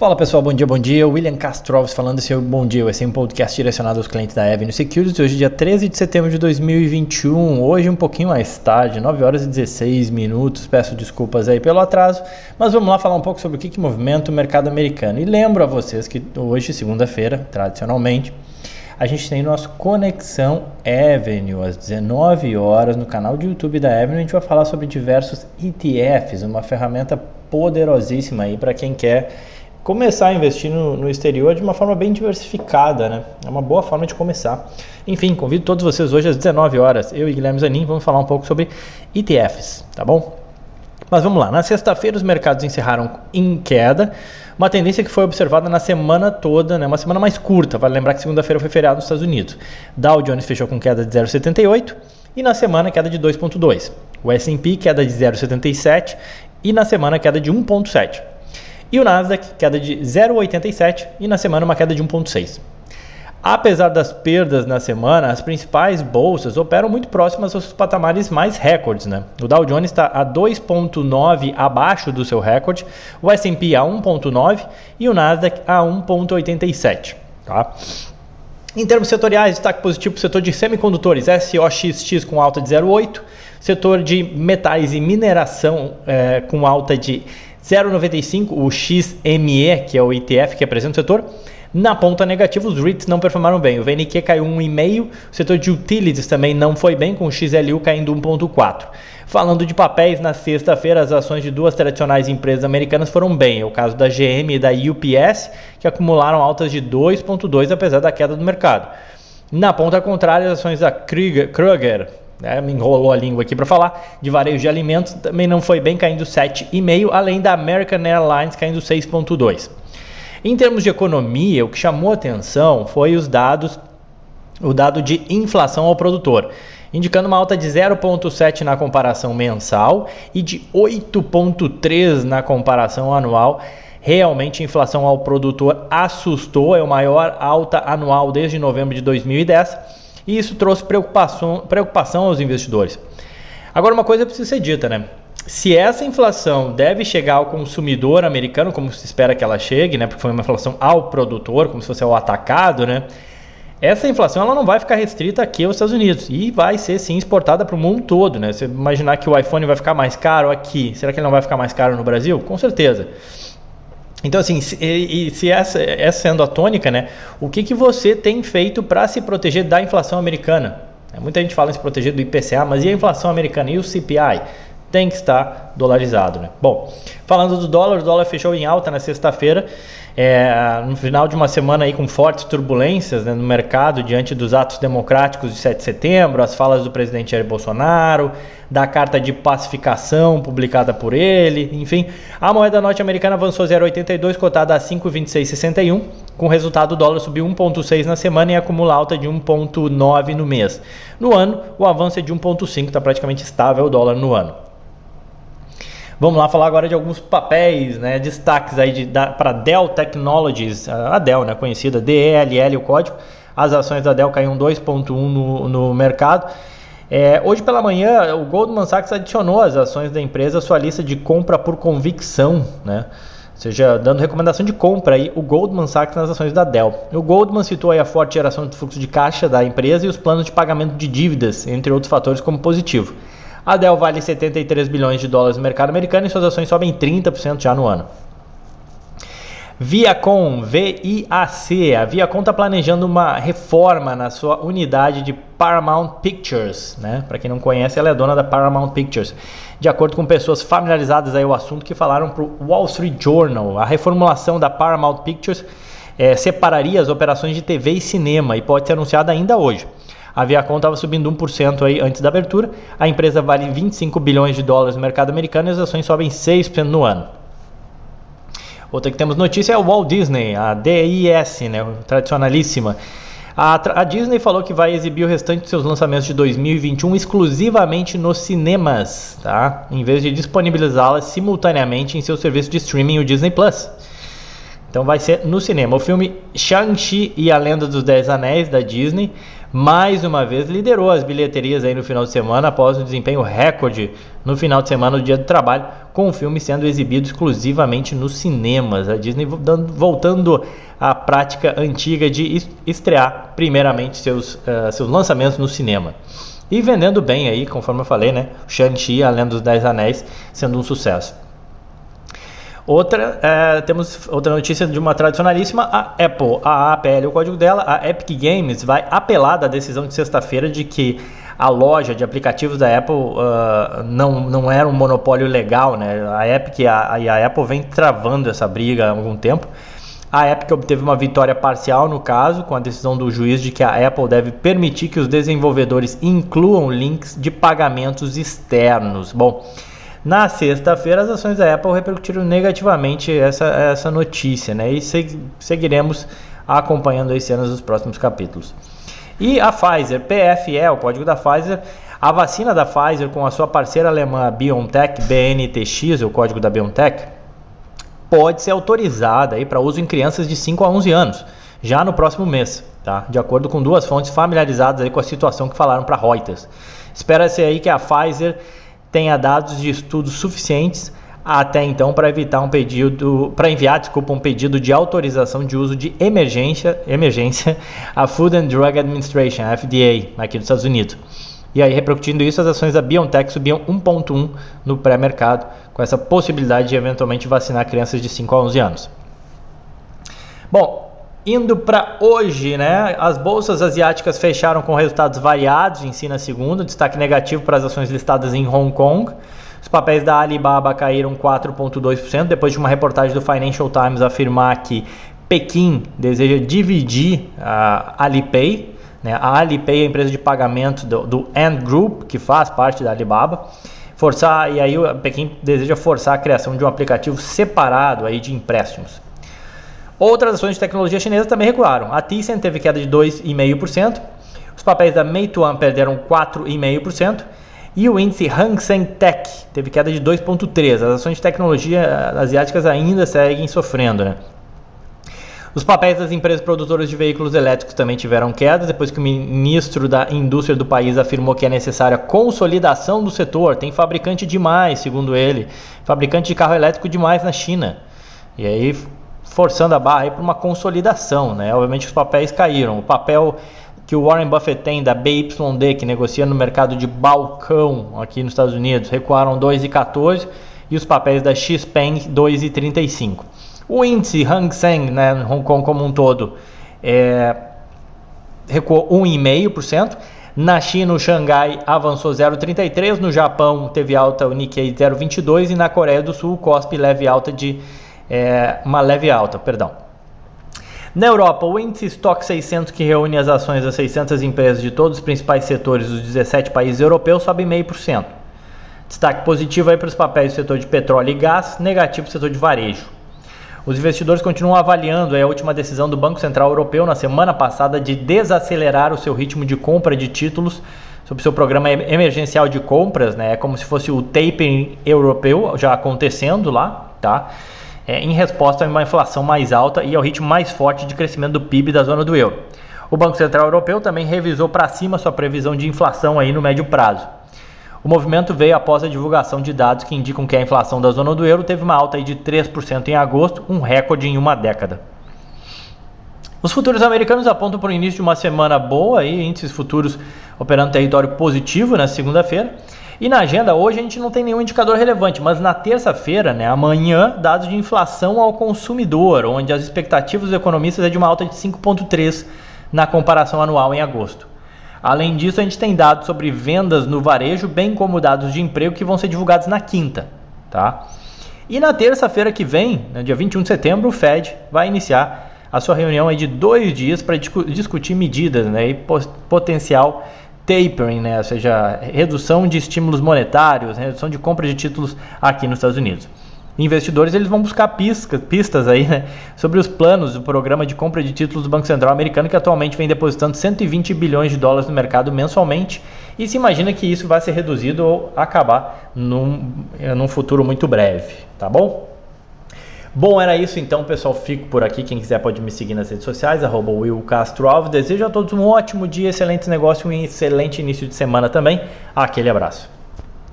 Fala pessoal, bom dia, bom dia. William Castroves falando esse Bom Dia. Esse é um podcast direcionado aos clientes da Avenue Securities. Hoje, dia 13 de setembro de 2021. Hoje, um pouquinho mais tarde, 9 horas e 16 minutos. Peço desculpas aí pelo atraso, mas vamos lá falar um pouco sobre o que, que movimenta o mercado americano. E lembro a vocês que hoje, segunda-feira, tradicionalmente, a gente tem nosso Conexão Avenue às 19 horas no canal de YouTube da Avenue. A gente vai falar sobre diversos ETFs, uma ferramenta poderosíssima aí para quem quer começar a investir no, exterior de uma forma bem diversificada, né? É uma boa forma de começar. Enfim, convido todos vocês hoje às 19 horas, eu e Guilherme Zanin, vamos falar um pouco sobre ETFs, tá bom? Mas vamos lá, na sexta-feira os mercados encerraram em queda, uma tendência que foi observada na semana toda, né? uma semana mais curta, vale lembrar que segunda-feira foi feriado nos Estados Unidos. Dow Jones fechou com queda de 0,78 e na semana queda de 2,2. O S&P queda de 0,77 e na semana queda de 1,7. E o Nasdaq, queda de 0,87 e na semana uma queda de 1,6. Apesar das perdas na semana, as principais bolsas operam muito próximas aos patamares mais recordes. Né? O Dow Jones está a 2,9 abaixo do seu recorde, o S&P a 1,9 e o Nasdaq a 1,87. Tá? Em termos setoriais, destaque positivo para o setor de semicondutores, SOXX com alta de 0,8, setor de metais e mineração é, com alta de 0,95 o XME, que é o ETF que apresenta o setor. Na ponta negativa, os REITs não performaram bem. O VNQ caiu 1,5%, o setor de utilities também não foi bem, com o XLU caindo 1,4%. Falando de papéis, na sexta-feira as ações de duas tradicionais empresas americanas foram bem. É o caso da GM e da UPS, que acumularam altas de 2,2% apesar da queda do mercado. Na ponta contrária, as ações da Kruger, Kruger né, me enrolou a língua aqui para falar, de varejo de alimentos também não foi bem, caindo 7,5%, além da American Airlines caindo 6,2%. Em termos de economia, o que chamou atenção foi os dados, o dado de inflação ao produtor, indicando uma alta de 0,7 na comparação mensal e de 8,3 na comparação anual. Realmente, a inflação ao produtor assustou, é a maior alta anual desde novembro de 2010 e isso trouxe preocupação, preocupação aos investidores. Agora, uma coisa precisa ser dita, né? Se essa inflação deve chegar ao consumidor americano, como se espera que ela chegue, né? Porque foi uma inflação ao produtor, como se fosse ao atacado, né? Essa inflação ela não vai ficar restrita aqui aos Estados Unidos e vai ser sim exportada para o mundo todo, né? Você imaginar que o iPhone vai ficar mais caro aqui, será que ele não vai ficar mais caro no Brasil? Com certeza. Então, assim, se, e, se essa, essa sendo a tônica, né, o que, que você tem feito para se proteger da inflação americana? Muita gente fala em se proteger do IPCA, mas e a inflação americana? E o CPI? Tem que estar dolarizado. Né? Bom, falando do dólar, o dólar fechou em alta na sexta-feira é, no final de uma semana aí com fortes turbulências né, no mercado diante dos atos democráticos de 7 de setembro, as falas do presidente Jair Bolsonaro, da carta de pacificação publicada por ele, enfim, a moeda norte-americana avançou 0,82, cotada a 5,2661, com resultado o dólar subiu 1,6 na semana e acumula alta de 1,9 no mês. No ano, o avanço é de 1,5, está praticamente estável o dólar no ano. Vamos lá falar agora de alguns papéis, né, destaques aí para Dell Technologies, a Dell, né, conhecida DELL o código. As ações da Dell caíram 2.1 no, no mercado. É, hoje pela manhã, o Goldman Sachs adicionou as ações da empresa à sua lista de compra por convicção, né? Ou seja, dando recomendação de compra aí o Goldman Sachs nas ações da Dell. O Goldman citou aí a forte geração de fluxo de caixa da empresa e os planos de pagamento de dívidas, entre outros fatores, como positivo. A Dell vale 73 bilhões de dólares no mercado americano e suas ações sobem 30% já no ano. Viacom, VIAC. A Viacom está planejando uma reforma na sua unidade de Paramount Pictures. Né? Para quem não conhece, ela é dona da Paramount Pictures. De acordo com pessoas familiarizadas aí o assunto que falaram para o Wall Street Journal, a reformulação da Paramount Pictures é, separaria as operações de TV e cinema e pode ser anunciada ainda hoje. A Viacom estava subindo 1% aí antes da abertura. A empresa vale 25 bilhões de dólares no mercado americano e as ações sobem 6% no ano. Outra que temos notícia é o Walt Disney, a DIS, né, tradicionalíssima. A, a, Disney falou que vai exibir o restante de seus lançamentos de 2021 exclusivamente nos cinemas, tá? Em vez de disponibilizá-las simultaneamente em seu serviço de streaming, o Disney Plus. Então vai ser no cinema. O filme Shang-Chi e a Lenda dos Dez Anéis da Disney mais uma vez liderou as bilheterias aí no final de semana após um desempenho recorde no final de semana no dia do trabalho, com o filme sendo exibido exclusivamente nos cinemas. A Disney voltando à prática antiga de estrear primeiramente seus, uh, seus lançamentos no cinema. E vendendo bem aí, conforme eu falei, né? Shang-Chi, a Lenda dos Dez Anéis, sendo um sucesso. Outra, é, temos outra notícia de uma tradicionalíssima, a Apple, a APL, o código dela, a Epic Games, vai apelar da decisão de sexta-feira de que a loja de aplicativos da Apple uh, não, não era um monopólio legal, né? A Epic e a, a Apple vem travando essa briga há algum tempo. A Epic obteve uma vitória parcial no caso, com a decisão do juiz de que a Apple deve permitir que os desenvolvedores incluam links de pagamentos externos. Bom, na sexta-feira, as ações da Apple repercutiram negativamente essa, essa notícia, né? E seguiremos acompanhando as cenas dos próximos capítulos. E a Pfizer, PFE, o código da Pfizer, a vacina da Pfizer com a sua parceira alemã BioNTech, BNTX, o código da BioNTech, pode ser autorizada para uso em crianças de 5 a 11 anos, já no próximo mês, tá? De acordo com duas fontes familiarizadas com a situação que falaram para Reuters. Espera-se aí que a Pfizer tenha dados de estudos suficientes até então para evitar um pedido, para enviar, desculpa, um pedido de autorização de uso de emergência, emergência à Food and Drug Administration, FDA, aqui nos Estados Unidos. E aí, repercutindo isso, as ações da BioNTech subiam 1,1 no pré-mercado, com essa possibilidade de eventualmente vacinar crianças de 5 a 11 anos. Bom, Indo para hoje, né? As bolsas asiáticas fecharam com resultados variados em si na segunda, destaque negativo para as ações listadas em Hong Kong. Os papéis da Alibaba caíram 4,2% depois de uma reportagem do Financial Times afirmar que Pequim deseja dividir a Alipay. Né? A Alipay é a empresa de pagamento do, do Ant Group, que faz parte da Alibaba. Forçar, e aí o Pequim deseja forçar a criação de um aplicativo separado aí de empréstimos. Outras ações de tecnologia chinesa também recuaram. A Tencent teve queda de 2,5%, os papéis da Meituan perderam 4,5% e o índice Hang Seng Tech teve queda de 2,3%. As ações de tecnologia eh, asiáticas ainda seguem sofrendo. Né? Os papéis das empresas produtoras de veículos elétricos também tiveram queda, depois que o ministro da Indústria do país afirmou que é necessária consolidação do setor. Tem fabricante demais, segundo ele, fabricante de carro elétrico demais na China. E aí forçando a barra para uma consolidação, né? Obviamente os papéis caíram. O papel que o Warren Buffett tem da BYD, que negocia no mercado de balcão aqui nos Estados Unidos, recuaram 2,14 e os papéis da XPeng 2,35. O índice Hang Seng, né, Hong Kong como um todo, é, recuou 1,5%. Na China, o Xangai avançou 0,33%. No Japão, teve alta o Nikkei 0,22%. E na Coreia do Sul, o Kospi leve alta de é, uma leve alta, perdão. Na Europa, o índice Stock 600, que reúne as ações das 600 empresas de todos os principais setores dos 17 países europeus, sobe 0,5%. Destaque positivo aí para os papéis do setor de petróleo e gás, negativo para o setor de varejo. Os investidores continuam avaliando a última decisão do Banco Central Europeu na semana passada de desacelerar o seu ritmo de compra de títulos sobre o seu programa emergencial de compras, né? É como se fosse o tapering europeu já acontecendo lá, tá? É, em resposta a uma inflação mais alta e ao ritmo mais forte de crescimento do PIB da zona do euro. O Banco Central Europeu também revisou para cima sua previsão de inflação aí no médio prazo. O movimento veio após a divulgação de dados que indicam que a inflação da zona do euro teve uma alta de 3% em agosto, um recorde em uma década. Os futuros americanos apontam para o início de uma semana boa, aí, índices futuros operando território positivo na segunda-feira. E na agenda hoje a gente não tem nenhum indicador relevante, mas na terça-feira, né, amanhã, dados de inflação ao consumidor, onde as expectativas dos economistas é de uma alta de 5,3 na comparação anual em agosto. Além disso, a gente tem dados sobre vendas no varejo, bem como dados de emprego que vão ser divulgados na quinta, tá? E na terça-feira que vem, no né, dia 21 de setembro, o Fed vai iniciar a sua reunião de dois dias para discutir medidas né, e potencial tapering, né? ou seja, redução de estímulos monetários, redução de compra de títulos aqui nos Estados Unidos. Investidores eles vão buscar pistas, pistas aí, né, sobre os planos do programa de compra de títulos do Banco Central americano, que atualmente vem depositando 120 bilhões de dólares no mercado mensalmente, e se imagina que isso vai ser reduzido ou acabar num, num futuro muito breve, tá bom? Bom, era isso então, pessoal. Fico por aqui. Quem quiser pode me seguir nas redes sociais, arroba Will Castro Alves. Desejo a todos um ótimo dia, excelente negócio e um excelente início de semana também. Aquele abraço.